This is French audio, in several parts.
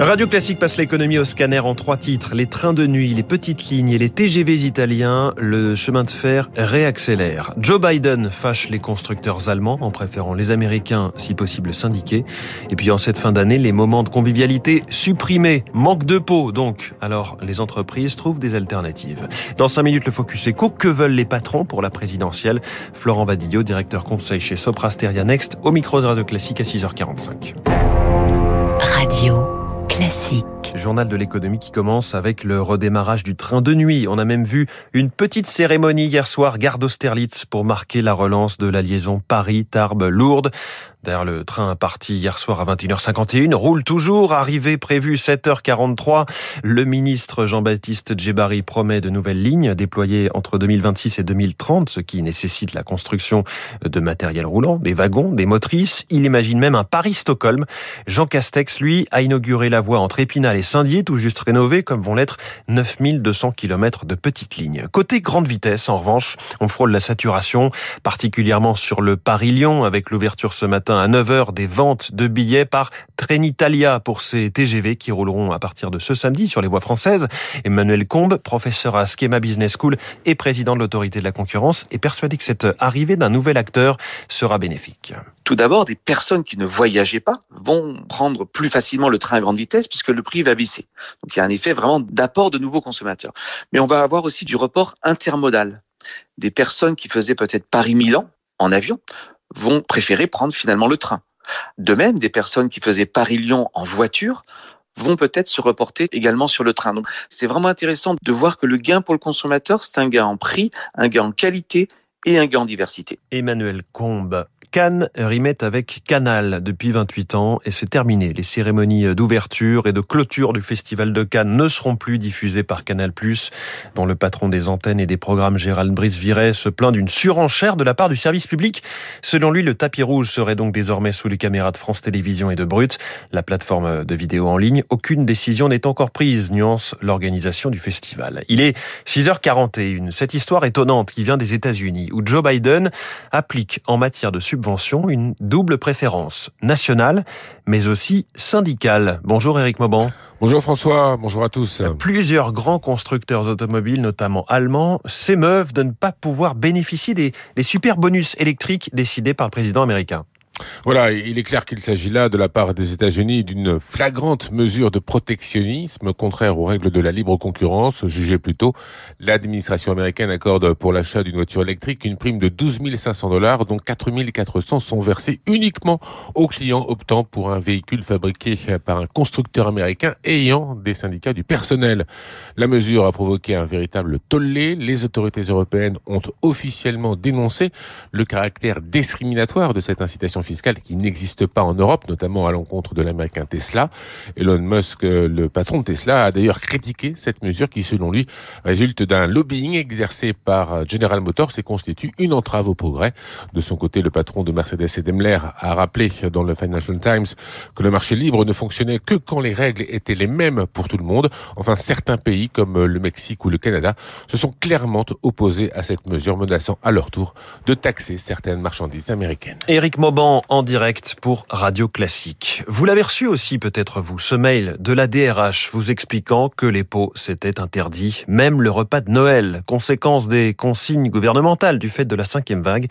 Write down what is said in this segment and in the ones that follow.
Radio Classique passe l'économie au scanner en trois titres. Les trains de nuit, les petites lignes et les TGV italiens, le chemin de fer réaccélère. Joe Biden fâche les constructeurs allemands en préférant les Américains, si possible syndiqués. Et puis en cette fin d'année, les moments de convivialité supprimés. Manque de peau donc. Alors les entreprises trouvent des alternatives. Dans cinq minutes, le Focus Eco. Que veulent les patrons pour la présidentielle? Florent Vadillo, directeur conseil chez Soprasteria Next, au micro de Radio Classique à 6h45. Radio classique. Journal de l'économie qui commence avec le redémarrage du train de nuit. On a même vu une petite cérémonie hier soir, gare d'Austerlitz, pour marquer la relance de la liaison Paris-Tarbes-Lourdes. D'ailleurs, le train parti hier soir à 21h51 roule toujours. Arrivée prévue 7h43. Le ministre Jean-Baptiste Djebari promet de nouvelles lignes déployées entre 2026 et 2030, ce qui nécessite la construction de matériel roulant, des wagons, des motrices. Il imagine même un Paris-Stockholm. Jean Castex, lui, a inauguré la voie entre Épinal et Saint-Dié, tout juste rénovée, comme vont l'être 9200 km de petites lignes. Côté grande vitesse, en revanche, on frôle la saturation, particulièrement sur le Paris-Lyon, avec l'ouverture ce matin à 9h des ventes de billets par Trenitalia pour ces TGV qui rouleront à partir de ce samedi sur les voies françaises. Emmanuel Combe, professeur à Schema Business School et président de l'autorité de la concurrence, est persuadé que cette arrivée d'un nouvel acteur sera bénéfique. Tout d'abord, des personnes qui ne voyageaient pas vont prendre plus facilement le train à grande vitesse puisque le prix va Donc il y a un effet vraiment d'apport de nouveaux consommateurs. Mais on va avoir aussi du report intermodal. Des personnes qui faisaient peut-être Paris-Milan en avion vont préférer prendre finalement le train. De même, des personnes qui faisaient Paris-Lyon en voiture vont peut-être se reporter également sur le train. Donc c'est vraiment intéressant de voir que le gain pour le consommateur, c'est un gain en prix, un gain en qualité et un gain en diversité. Emmanuel Combe, Cannes rimette avec Canal depuis 28 ans et c'est terminé. Les cérémonies d'ouverture et de clôture du Festival de Cannes ne seront plus diffusées par Canal+, dont le patron des antennes et des programmes Gérald Brice-Viret se plaint d'une surenchère de la part du service public. Selon lui, le tapis rouge serait donc désormais sous les caméras de France Télévisions et de Brut, la plateforme de vidéo en ligne. Aucune décision n'est encore prise, nuance l'organisation du festival. Il est 6h41. Cette histoire étonnante qui vient des États-Unis, où Joe Biden applique en matière de subvention une double préférence, nationale, mais aussi syndicale. Bonjour Eric Mauban. Bonjour François, bonjour à tous. Plusieurs grands constructeurs automobiles, notamment allemands, s'émeuvent de ne pas pouvoir bénéficier des, des super bonus électriques décidés par le président américain. Voilà, il est clair qu'il s'agit là, de la part des États-Unis, d'une flagrante mesure de protectionnisme contraire aux règles de la libre concurrence. Jugez plutôt, l'administration américaine accorde pour l'achat d'une voiture électrique une prime de 12 500 dollars, dont 4 400 sont versés uniquement aux clients optant pour un véhicule fabriqué par un constructeur américain ayant des syndicats du personnel. La mesure a provoqué un véritable tollé. Les autorités européennes ont officiellement dénoncé le caractère discriminatoire de cette incitation fiscale qui n'existe pas en Europe, notamment à l'encontre de l'américain Tesla. Elon Musk, le patron de Tesla, a d'ailleurs critiqué cette mesure qui, selon lui, résulte d'un lobbying exercé par General Motors et constitue une entrave au progrès. De son côté, le patron de Mercedes et Daimler a rappelé dans le Financial Times que le marché libre ne fonctionnait que quand les règles étaient les mêmes pour tout le monde. Enfin, certains pays comme le Mexique ou le Canada se sont clairement opposés à cette mesure, menaçant à leur tour de taxer certaines marchandises américaines. Éric Mauban, en direct pour Radio Classique. Vous l'avez reçu aussi peut-être vous, ce mail de la DRH vous expliquant que les pots s'étaient interdits, même le repas de Noël, conséquence des consignes gouvernementales du fait de la cinquième vague.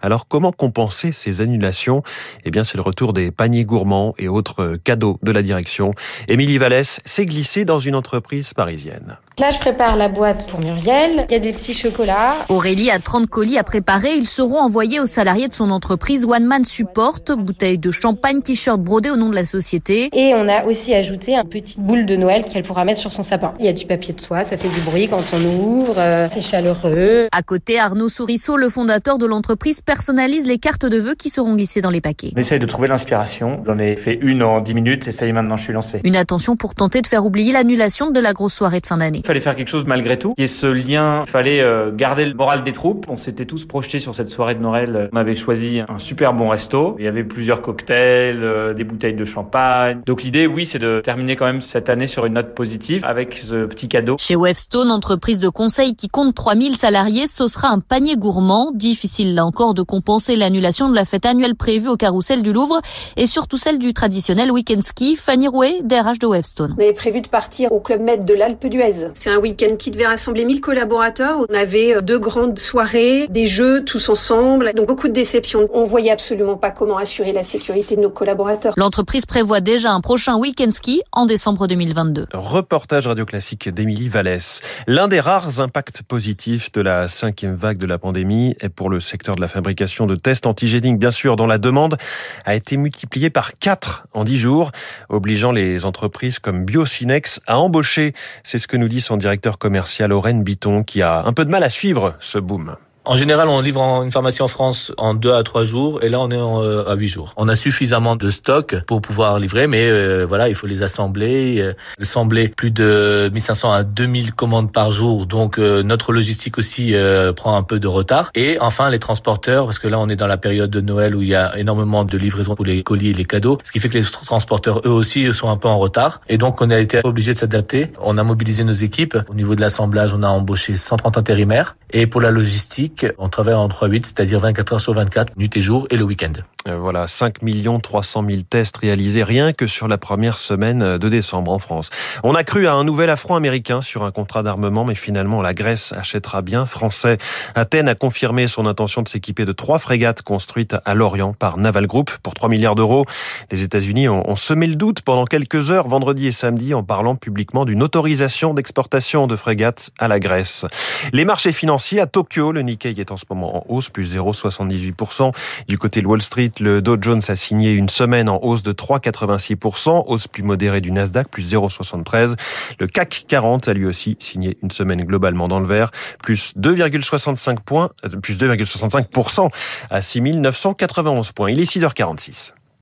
Alors comment compenser ces annulations? Eh bien c'est le retour des paniers gourmands et autres cadeaux de la direction. Émilie Vallès s'est glissée dans une entreprise parisienne. Là, je prépare la boîte pour Muriel. Il y a des petits chocolats. Aurélie a 30 colis à préparer. Ils seront envoyés aux salariés de son entreprise One Man Support. Bouteilles de champagne, t-shirt brodé au nom de la société. Et on a aussi ajouté une petite boule de Noël qu'elle pourra mettre sur son sapin. Il y a du papier de soie, ça fait du bruit quand on ouvre. Euh, c'est chaleureux. À côté, Arnaud Sourisseau, le fondateur de l'entreprise, personnalise les cartes de vœux qui seront glissées dans les paquets. On essaye de trouver l'inspiration. J'en ai fait une en 10 minutes et ça y est, maintenant je suis lancé. Une attention pour tenter de faire oublier l'annulation de la grosse soirée de fin d'année fallait faire quelque chose malgré tout. Il y a ce lien, il fallait euh, garder le moral des troupes. On s'était tous projetés sur cette soirée de Noël. On avait choisi un super bon resto. Il y avait plusieurs cocktails, euh, des bouteilles de champagne. Donc l'idée, oui, c'est de terminer quand même cette année sur une note positive avec ce petit cadeau. Chez Webstone, entreprise de conseil qui compte 3000 salariés, ce sera un panier gourmand. Difficile là encore de compenser l'annulation de la fête annuelle prévue au carrousel du Louvre et surtout celle du traditionnel week-end ski. Fanny Rouet, DRH de Webstone. On avait prévu de partir au Club Med de l'Alpe d'Huez. C'est un week-end qui devait rassembler 1000 collaborateurs. On avait euh, deux grandes soirées, des jeux tous ensemble, donc beaucoup de déceptions. On voyait absolument pas comment assurer la sécurité de nos collaborateurs. L'entreprise prévoit déjà un prochain week-end ski en décembre 2022. Reportage radio classique d'Émilie Vallès. L'un des rares impacts positifs de la cinquième vague de la pandémie est pour le secteur de la fabrication de tests antigéniques, bien sûr, dont la demande a été multipliée par 4 en 10 jours, obligeant les entreprises comme Biocinex à embaucher. C'est ce que nous dit son directeur commercial Aurène Biton, qui a un peu de mal à suivre ce boom. En général, on livre une pharmacie en France en deux à trois jours, et là, on est en, euh, à huit jours. On a suffisamment de stock pour pouvoir livrer, mais euh, voilà, il faut les assembler, euh, assembler plus de 1500 à 2000 commandes par jour. Donc, notre logistique aussi prend un peu de retard. Et enfin, les transporteurs, parce que là, on est dans la période de Noël où il y a énormément de livraisons pour les colis et les cadeaux, ce qui fait que les transporteurs, eux aussi, sont un peu en retard. Et donc, on a été obligé de s'adapter. On a mobilisé nos équipes. Au niveau de l'assemblage, on a embauché 130 intérimaires. Et pour la logistique, on travaille en 3-8, c'est-à-dire 24 heures sur 24, nuit et jour, et le week-end. Euh, voilà, 5 300 000 tests réalisés rien que sur la première semaine de décembre en France. On a cru à un nouvel affront américain sur un contrat d'armement, mais finalement la Grèce achètera bien français. Athènes a confirmé son intention de s'équiper de trois frégates construites à Lorient par Naval Group pour 3 milliards d'euros. Les États-Unis ont semé le doute pendant quelques heures vendredi et samedi en parlant publiquement d'une autorisation d'exportation de frégates à la Grèce. Les marchés financiers à Tokyo, le Nikkei est en ce moment en hausse, plus 0,78%. Du côté de Wall Street, le Dow Jones a signé une semaine en hausse de 3,86%, hausse plus modérée du Nasdaq, plus 0,73%. Le CAC 40 a lui aussi signé une semaine globalement dans le vert, plus 2,65 points, euh, plus 2,65% à 6991 points. Il est 6h46.